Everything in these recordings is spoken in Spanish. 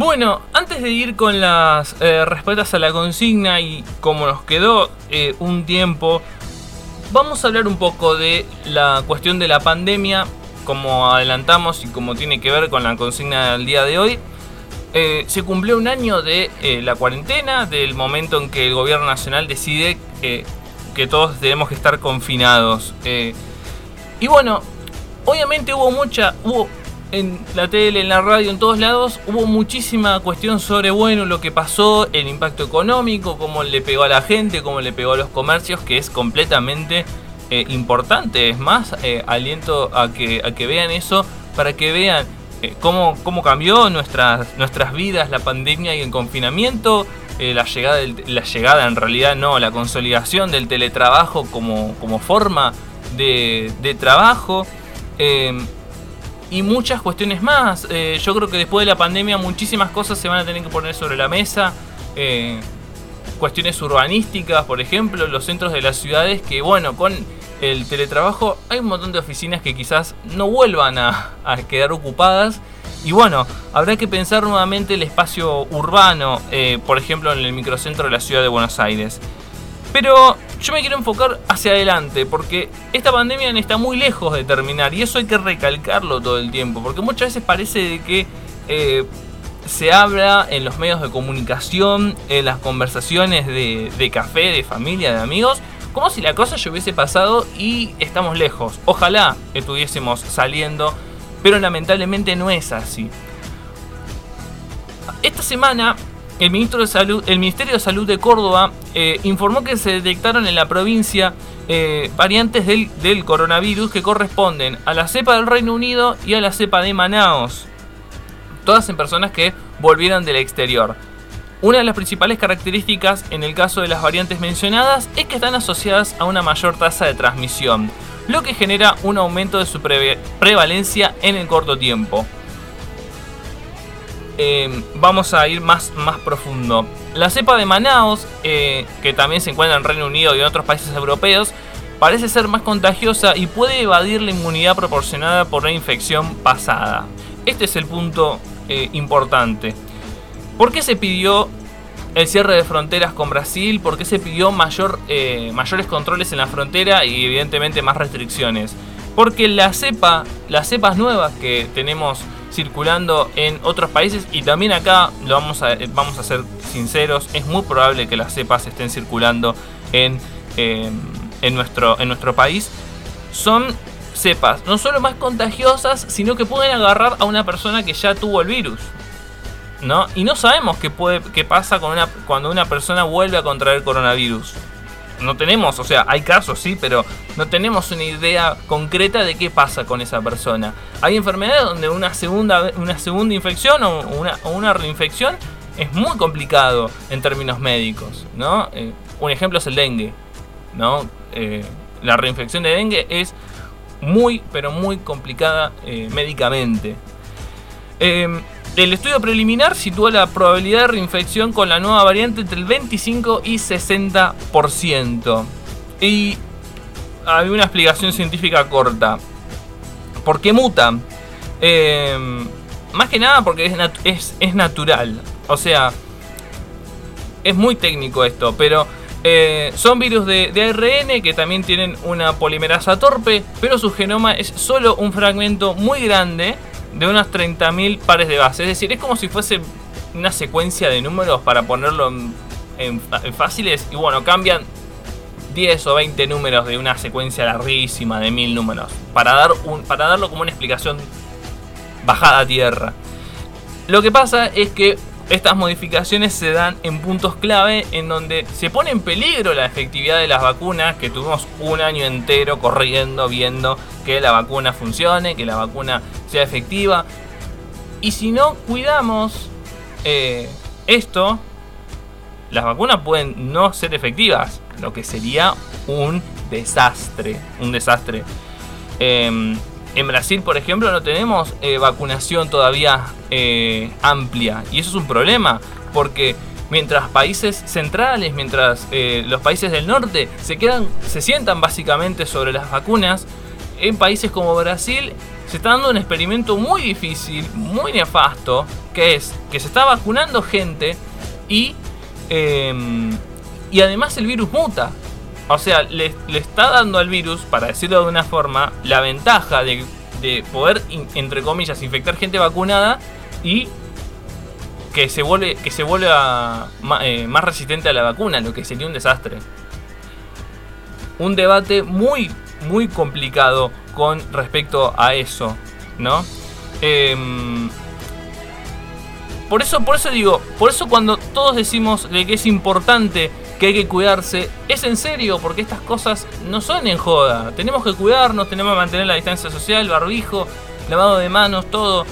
Bueno, antes de ir con las eh, respuestas a la consigna y como nos quedó eh, un tiempo, vamos a hablar un poco de la cuestión de la pandemia, como adelantamos y como tiene que ver con la consigna del día de hoy. Eh, se cumplió un año de la cuarentena, del momento en que el gobierno nacional decide que todos tenemos que estar confinados. y bueno, obviamente hubo mucha, hubo en la tele, en la radio, en todos lados, hubo muchísima cuestión sobre, bueno, lo que pasó, el impacto económico, cómo le pegó a la gente, cómo le pegó a los comercios, que es completamente eh, importante. Es más, eh, aliento a que, a que vean eso, para que vean eh, cómo, cómo cambió nuestras, nuestras vidas la pandemia y el confinamiento. la, llegada la llegada, en realidad no, la consolidación del teletrabajo como, como forma de, de trabajo y muchas cuestiones más. Eh, yo creo que después de la pandemia muchísimas cosas se van a tener que poner sobre la mesa. Eh, cuestiones urbanísticas, por ejemplo, los centros de las ciudades que, bueno, con el teletrabajo hay un montón de oficinas que quizás no vuelvan a, quedar ocupadas. Y bueno, habrá que pensar nuevamente el espacio urbano, eh, por ejemplo, en el microcentro de la ciudad de Buenos Aires. Pero yo me quiero enfocar hacia adelante, porque esta pandemia está muy lejos de terminar y eso hay que recalcarlo todo el tiempo, porque muchas veces parece de que eh, se habla en los medios de comunicación, en las conversaciones de, café, de familia, de amigos, como si la cosa ya hubiese pasado y estamos lejos. Ojalá estuviésemos saliendo, pero lamentablemente no es así. Esta semana el, ministro de Salud, el Ministerio de Salud de Córdoba eh, informó que se detectaron en la provincia eh, variantes del, del, coronavirus que corresponden a la cepa del Reino Unido y a la cepa de Manaos. Todas en personas que volvieron del exterior. Una de las principales características en el caso de las variantes mencionadas es que están asociadas a una mayor tasa de transmisión, lo que genera un aumento de su prevalencia en el corto tiempo. Em, vamos a ir más, más profundo. La cepa de Manaus, eh, que también se encuentra en Reino Unido y en otros países europeos, parece ser más contagiosa y puede evadir la inmunidad proporcionada por la infección pasada. Este es el punto eh, importante. ¿Por qué se pidió el cierre de fronteras con Brasil? ¿Por qué se pidió mayor, eh, mayores controles en la frontera y evidentemente más restricciones? Porque la cepa, las cepas nuevas que tenemos circulando en otros países y también acá lo vamos a, vamos a ser sinceros, es muy probable que las cepas estén circulando en, em, en, nuestro, en nuestro país. Son cepas no solo más contagiosas, sino que pueden agarrar a una persona que ya tuvo el virus. ¿no? Y no sabemos qué, puede, qué pasa con una, cuando una persona vuelve a contraer coronavirus no tenemos, o sea, hay casos, sí, pero no tenemos una idea concreta de qué pasa con esa persona. Hay enfermedades donde una segunda, una segunda infección o una, reinfección es muy complicado en términos médicos, ¿no? Eh, un ejemplo es el dengue, ¿no? Eh, la reinfección de dengue es muy, pero muy complicada eh, médicamente. El estudio preliminar sitúa la probabilidad de reinfección con la nueva variante entre el 25 y 60%. Y hay una explicación científica corta. ¿Por qué muta? Em, más que nada porque es, natural. O sea, es muy técnico esto, pero eh, son virus de, de, ARN que también tienen una polimerasa torpe, pero su genoma es solo un fragmento muy grande de unas 30.000 pares de base. Es decir, es como si fuese una secuencia de números para ponerlo en, fáciles. Y bueno, cambian 10 o 20 números de una secuencia larguísima de 1000 números. Para, dar un, para darlo como una explicación bajada a tierra. Lo que pasa es que estas modificaciones se dan en puntos clave en donde se pone en peligro la efectividad de las vacunas, que tuvimos un año entero corriendo, viendo que la vacuna funcione, que la vacuna sea efectiva. Y si no cuidamos eh, esto, las vacunas pueden no ser efectivas, lo que sería un desastre, un desastre. Em, en Brasil, por ejemplo, no tenemos eh, vacunación todavía eh, amplia. Y eso es un problema, porque mientras países centrales, mientras eh, los países del norte se quedan, se sientan básicamente sobre las vacunas, en países como Brasil se está dando un experimento muy difícil, muy nefasto, que es que se está vacunando gente y, em, y además el virus muta. O sea, le, está dando al virus, para decirlo de una forma, la ventaja de, poder, entre comillas, infectar gente vacunada y que se vuelve que se vuelva eh, más resistente a la vacuna, lo que sería un desastre. Un debate muy muy complicado con respecto a eso, ¿no? Em, por eso, por eso digo, por eso cuando todos decimos de que es importante que hay que cuidarse, es en serio, porque estas cosas no son en joda. Tenemos que cuidarnos, tenemos que mantener la distancia social, barbijo, lavado de manos, todo.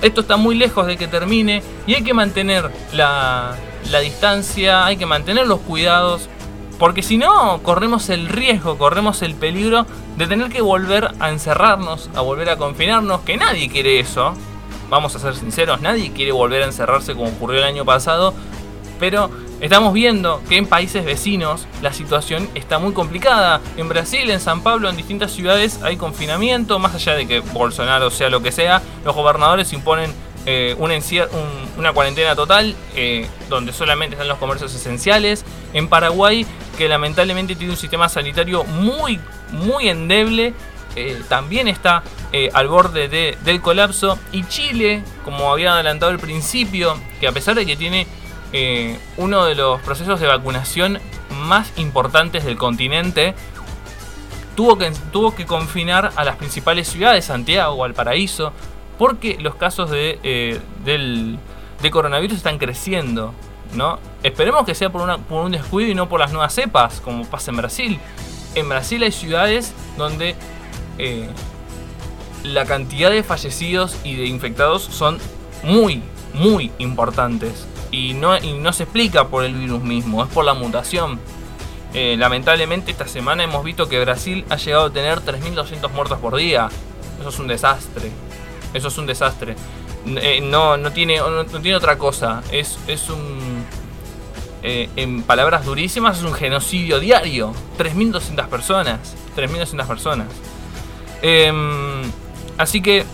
Esto está muy lejos de que termine y hay que mantener la, la distancia, hay que mantener los cuidados, porque si no, corremos el riesgo, corremos el peligro de tener que volver a encerrarnos, a volver a confinarnos, que nadie quiere eso. Vamos a ser sinceros, nadie quiere volver a encerrarse como ocurrió el año pasado, pero estamos viendo que en países vecinos la situación está muy complicada. En Brasil, en San Pablo, en distintas ciudades hay confinamiento, más allá de que Bolsonaro sea lo que sea, los gobernadores imponen eh, una, cuarentena total eh, donde solamente están los comercios esenciales. En Paraguay, que lamentablemente tiene un sistema sanitario muy, muy endeble, eh, también está al borde del colapso. Y Chile, como había adelantado al principio, que a pesar de que tiene uno de los procesos de vacunación más importantes del continente, tuvo que, confinar a las principales ciudades, Santiago, Valparaíso, porque los casos de, eh, del, coronavirus están creciendo. ¿no? Esperemos que sea por, una, por un descuido y no por las nuevas cepas, como pasa en Brasil. En Brasil hay ciudades donde eh, la cantidad de fallecidos y de infectados son muy, muy importantes. Y no, y no se explica por el virus mismo, es por la mutación. Eh, lamentablemente esta semana hemos visto que Brasil ha llegado a tener 3.200 muertos por día. Eso es un desastre. Eso es un desastre. Eh, no, no, tiene, no, tiene otra cosa. Es, es un. Eh, en palabras durísimas, es un genocidio diario. 3.200 personas. 3.200 personas. Em, así que.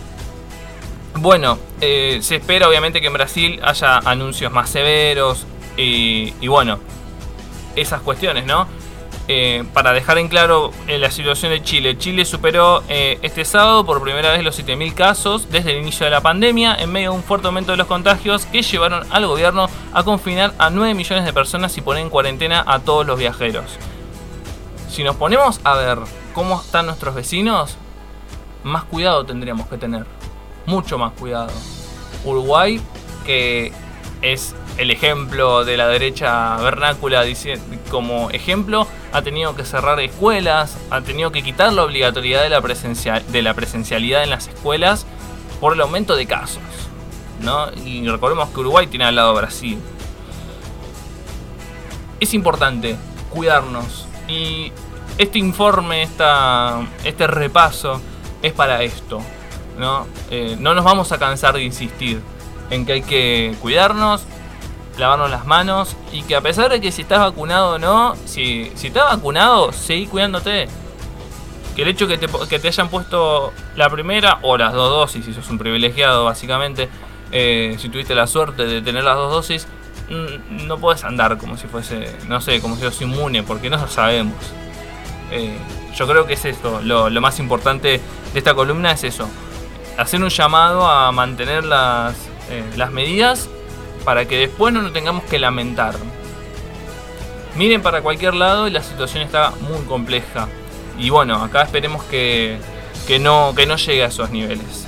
Bueno, eh, se espera obviamente que en Brasil haya anuncios más severos. y bueno, esas cuestiones, ¿no? Eh, para dejar en claro eh, la situación de Chile, Chile superó eh, este sábado por primera vez los 7.000 casos desde el inicio de la pandemia en medio de un fuerte aumento de los contagios que llevaron al gobierno a confinar a 9 millones de personas y poner en cuarentena a todos los viajeros. Si nos ponemos a ver cómo están nuestros vecinos, más cuidado tendríamos que tener, mucho más cuidado. Uruguay, que es el ejemplo de la derecha vernácula como ejemplo, ha tenido que cerrar escuelas, ha tenido que quitar la obligatoriedad de la, de la presencialidad en las escuelas por el aumento de casos. ¿no? Y recordemos que Uruguay tiene al lado Brasil. Es importante cuidarnos y este informe, esta, este repaso es para esto. ¿No? Eh, no nos vamos a cansar de insistir en que hay que cuidarnos, lavarnos las manos y que a pesar de que si estás vacunado o no, si, si estás vacunado, seguí cuidándote. Que el hecho que te, que te hayan puesto la primera o las dos dosis, si sos un privilegiado básicamente, eh, si tuviste la suerte de tener las dos dosis, no puedes andar como si fuese, no sé, como si sos inmune, porque no lo sabemos. Eh, yo creo que es esto, lo, lo más importante de esta columna es eso, hacer un llamado a mantener las, eh, las medidas para que después no nos tengamos que lamentar. Miren para cualquier lado y la situación está muy compleja. Y bueno, acá esperemos que, que, no, que no llegue a esos niveles.